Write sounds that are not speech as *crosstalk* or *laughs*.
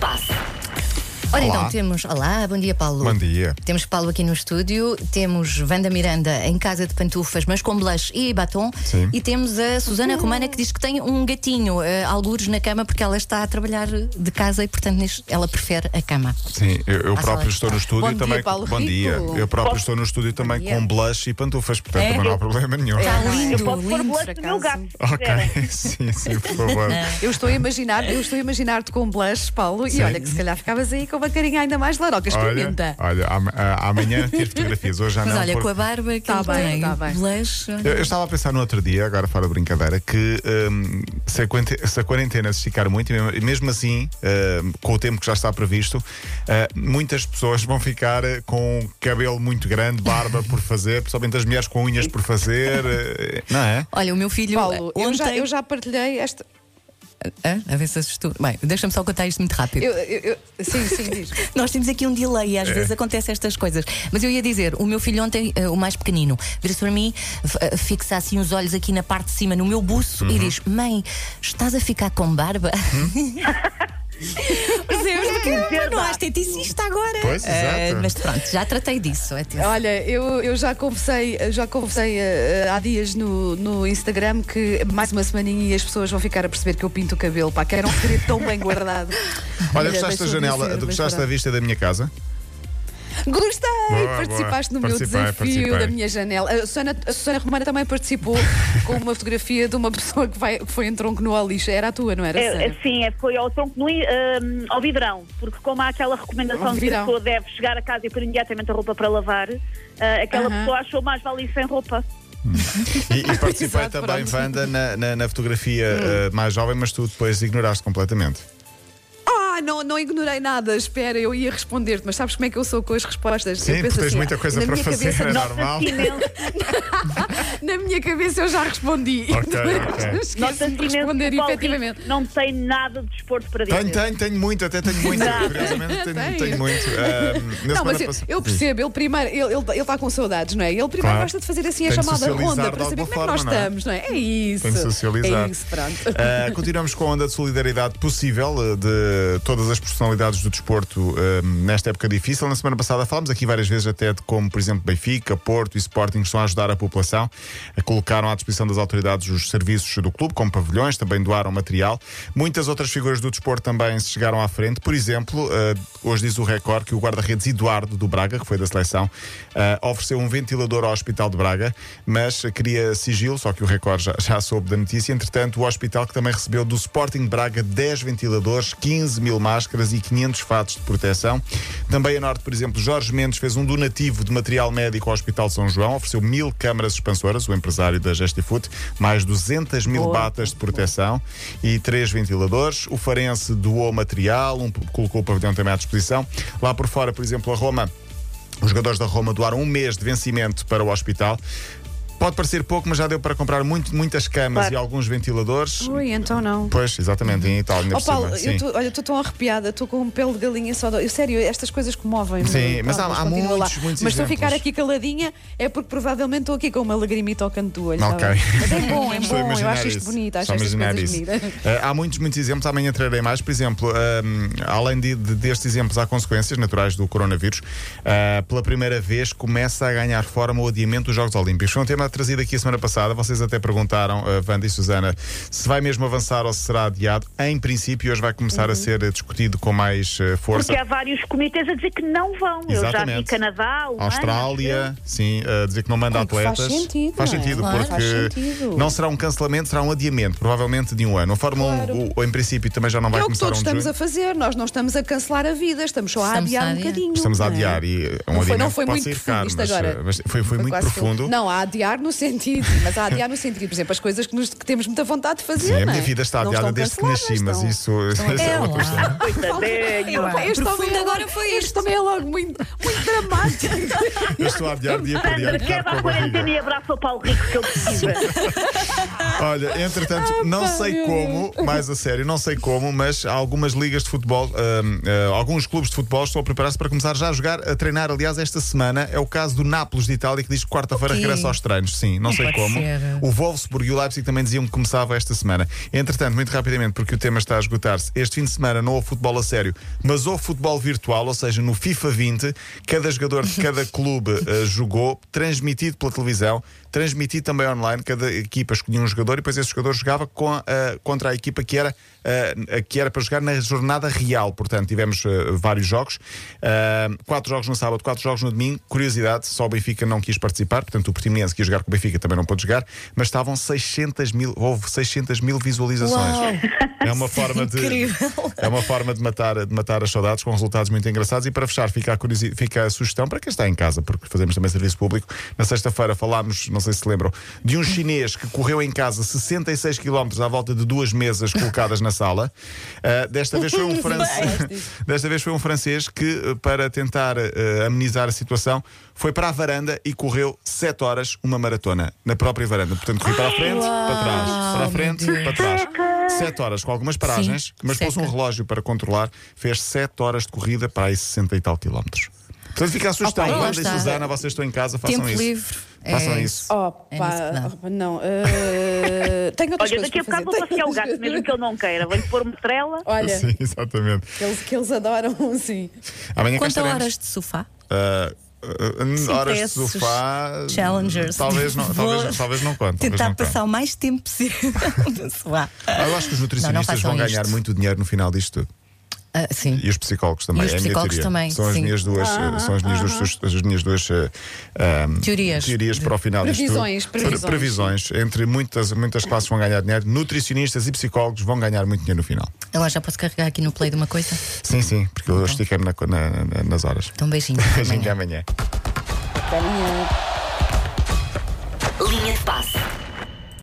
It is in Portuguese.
Pasa. Ora Olá. então, temos. Olá, bom dia, Paulo. Bom dia. Temos Paulo aqui no estúdio, temos Wanda Miranda em casa de pantufas, mas com blush e batom. Sim. E temos a Susana Romana que diz que tem um gatinho, uh, algures na cama, porque ela está a trabalhar de casa e, portanto, ela prefere a cama. Sim, eu, eu próprio estou no estúdio Bom dia, também. Paulo bom Rico. dia. Eu próprio estou no estúdio também dia. com blush e pantufas, portanto É? também não há problema nenhum. Está Eu lindo, Eu posso pôr lindo. blush por do meu gato. Ok, *laughs* sim, sim, por favor. Eu estou a imaginar, eu estou a imaginar-te com blush, Paulo, Sim. e olha que se calhar ficavas aí com uma carinha ainda mais laroca. Experimenta. Olha, olha am- a- amanhã tiro *laughs* fotografias, hoje já Mas não. olha, porque- com a barba que Tá ele bem, tem, tá bem. blush. Eu, eu estava a pensar no outro dia, agora fora de brincadeira, que hum, se, a quarente- se a quarentena se esticar muito, e mesmo, e mesmo assim, hum, com o tempo que já está previsto, uh, muitas pessoas vão ficar uh, com cabelo muito grande, barba *laughs* por fazer, principalmente as mulheres com unhas por fazer, não é? Olha, o meu filho. Paulo, eu, ontem... já, eu já partilhei esta. Hã? A ver se assustou. Bem, deixa-me só contar isto muito rápido. Eu, eu- eu- sim, sim, diz. *laughs* Nós temos aqui um delay e às vezes acontecem estas coisas. Mas eu ia dizer, o meu filho ontem, eh, o mais pequenino, vira-se para mim, eh, fixa assim os olhos aqui na parte de cima, no meu buço, e diz: Mãe, estás a ficar com barba? *laughs* *laughs* Percebes? Porque Verdade. não há esteticista agora. Pois, Eh, exato. mas pronto, já tratei disso. atenção. Olha, eu, eu já conversei, já conversei eh, há dias no, no Instagram que mais uma semaninha e as pessoas vão ficar a perceber que eu pinto o cabelo, pá, que era um segredo tão bem guardado. Olha, Olha, gostaste da janela, gostaste da vista da minha casa? Gostei! Boa, Participaste boa. no meu desafio participei. da minha janela. A Susana, a Susana Romana também participou *laughs* com uma fotografia de uma pessoa que, vai, que foi em tronco no Alixa. Era a tua, não era? É, é, sim, é, foi ao tronco no, ahm, ao vidrão, porque como há aquela recomendação Ao de que a pessoa deve chegar a casa e pôr imediatamente a roupa para lavar, ah, aquela Aham. pessoa achou mais vale ir sem roupa. E, e participei Exato, também, pronto. Wanda, na, na, na fotografia Hum. uh, mais jovem, mas tu depois ignoraste completamente. Ah, não, não ignorei nada. Espera, eu ia responder-te, mas sabes como é que eu sou com as respostas? Sim, eu penso tens assim, muita coisa na para minha fazer, Cabeça, é normal. *laughs* Minha cabeça eu já respondi. Ok, *laughs* Depois ok. esqueci-me nota-se de imenso responder que o Paulo efetivamente. Rico não tem nada de desporto para dizer. Tenho, tenho, tenho muito, até tenho muito. Curiosamente, tenho, Tem. tenho muito. *laughs* Uh, na Não, semana mas eu, eu percebo, ele primeiro, ele está ele, ele tá com saudades, não é? Ele primeiro Claro. gosta de fazer assim a Tem de chamada socializar ronda de para saber alguma como é que nós forma, não é? estamos, não é? É isso. Tem de socializar. É isso, pronto. Uh, continuamos com a onda de solidariedade possível uh, de todas as personalidades do desporto uh, nesta época difícil. Na semana passada falámos aqui várias vezes até de como, por exemplo, Benfica, Porto e Sporting estão a ajudar a população. Uh, colocaram à disposição das autoridades os serviços do clube, como pavilhões, também doaram material. Muitas outras figuras do desporto também se chegaram à frente. Por exemplo, uh, hoje diz o recorde que o guarda-redes Eduardo do Braga, que foi da seleção, uh, ofereceu um ventilador ao Hospital de Braga, mas queria sigilo, só que o recorde já, já soube da notícia. Entretanto, o hospital que também recebeu do Sporting de Braga 10 ventiladores, 15 mil máscaras e 500 fatos de proteção. Também a Norte, por exemplo, Jorge Mendes fez um donativo de material médico ao Hospital São João, ofereceu mil câmaras expansoras, o empresário da Gestifoot, mais 200 mil Boa. batas de proteção e três ventiladores. O Farense doou material, um, colocou o pavilhão também à disposição. Lá por fora, por exemplo, a Roma os jogadores da Roma doaram um mês de vencimento para o hospital. Pode parecer pouco, mas já deu para comprar muito- muitas camas Claro. e alguns ventiladores. Ui, então não. Pois, exatamente, em Itália. Oh Paulo, eu tô- olha, estou tão arrepiada, estou com um pelo de galinha só. Eu, sério, estas coisas comovem-me. Sim, mas há- há muitos, muitos Mas estou a ficar aqui caladinha é porque provavelmente estou aqui com uma lagrimita ao canto do olho. Ok. Mas é bom, *laughs* é bom. Eu acho isto isso. bonito, acho estas coisas bonitas. *laughs* Eh, há muitos, muitos exemplos, amanhã trarei mais. Por exemplo, ehm, além de, de- destes exemplos, há consequências naturais do coronavírus. Eh, pela primeira vez começa a ganhar forma o adiamento dos Jogos Olímpicos. Foi um tema trazido aqui a semana passada. Vocês até perguntaram, uh, Wanda e Susana, se vai mesmo avançar ou se será adiado. Em princípio, hoje vai começar Uhum. a ser eh, discutido com mais eh, força. Porque há vários comitês a dizer que não vão. Eu já vi Exatamente. Canadá, Austrália, sim, a dizer que não manda Ai, que faz atletas. sentido, Faz não é? sentido, Claro, porque faz sentido. não será um cancelamento, será um adiamento, provavelmente de um ano. A Fórmula Claro. 1, o- em princípio, também já não vai É o que começar todos um estamos junho. a fazer. Nós não estamos a cancelar a vida, estamos só a Estamos adiar a um bocadinho. Estamos a é? adiar e é um Não foi, adiamento não foi muito profundo caro, isto mas, agora. mas foi, foi muito quase profundo. que- Não, a adiar no sentido, mas a adiar no sentido, por exemplo, as coisas que, nos- que temos muita vontade de fazer. Sim, a minha é? vida está Não adiada desde que nasci, mas estão- isso, *laughs* isso É é outra questão. Coitadinho. Este é agora foi Este isto. também é logo muito, muito dramático. Eu estou a adiar dia para dia. Sandra, quebra a quarentena e abraça o Paulo Rico que ele precisa. *laughs* Olha, entretanto, não pá, sei como, mais a sério, não sei como, mas há algumas ligas de futebol, hum, uh, alguns clubes de futebol estão a preparar-se para começar já a jogar, a treinar. Aliás, esta semana é o caso do Nápoles de Itália, que diz que quarta-feira O quê? regressa aos treinos. sim, não sei pode como. ser. O Wolfsburg e o Leipzig também diziam que começava esta semana. Entretanto, muito rapidamente, porque o tema está a esgotar-se, este fim de semana não houve futebol a sério, mas houve futebol virtual, ou seja, no FIFA 20, cada jogador de cada *laughs* clube eh, jogou, transmitido pela televisão, transmitido também online, cada equipa escolhia um jogador e depois esse jogador jogava com a- contra a equipa que era, eh, que era para jogar na jornada real. Portanto, tivemos eh, vários jogos, quatro jogos no sábado, quatro jogos no domingo. Curiosidade, só o Benfica não quis participar, portanto, o Portimonense quis jogar com o Benfica, também não pôde jogar, mas estavam 600 mil, houve 600 mil visualizações. Uau. *laughs* É uma forma de incrível. é uma forma de matar, de matar as saudades com resultados muito engraçados. E para fechar, fica a, fica a sugestão para quem está em casa, porque fazemos também serviço público. Na sexta-feira falámos, não sei se se lembram, de um chinês que correu em casa 66 km à volta de duas mesas colocadas na sala. Ah, desta vez foi um *laughs* francês. desta vez foi um francês que, eh, para tentar eh, amenizar a situação, foi para a varanda e correu 7 horas uma maratona na própria varanda. Portanto, corri para a frente, para trás, para a frente, para trás. 7 horas com algumas paragens, Sim, mas pôs um relógio para controlar, fez 7 horas de corrida para aí 60 e tal quilómetros. Portanto, fica a sugestão. Opa, Wanda e está. Susana, vocês estão em casa, façam Tempo isso. livre. Façam é- isso. Opa, É nisso que dá. opa, não. eh, tenho outras Olha, coisas daqui a para bocado vou fazer. passear o gato, mesmo que ele não queira. Vou-lhe pôr uma estrela. *laughs* Olha, Sim, exatamente. que eles, que eles adoram, *laughs* sim. Amanhã cá Quanto a estaremos. horas de sofá? Ah, ah, horas de sofá. Challengers. Talvez não, Vou talvez, não- talvez não conte. talvez Tentar não conte. passar o mais tempo possível *laughs* no sofá. Ah, Eu acho que os nutricionistas façam vão ganhar isto. muito dinheiro no final disto tudo. Ah, sim. E os psicólogos também. E os é psicólogos teoria. também, São as sim. minhas duas, eh, são as minhas duas, as minhas duas ahm, Teorias. teorias para o final disto tudo. Previsões, previsões. Previsões. Entre muitas, muitas classes vão ganhar dinheiro, nutricionistas e psicólogos vão ganhar muito dinheiro no final. Agora já posso carregar aqui no play de uma coisa? Sim, sim, porque eu estiquei-me na- na- na- nas horas. Então beijinho. *laughs* Beijinho Amanhã. até amanhã. Até amanhã.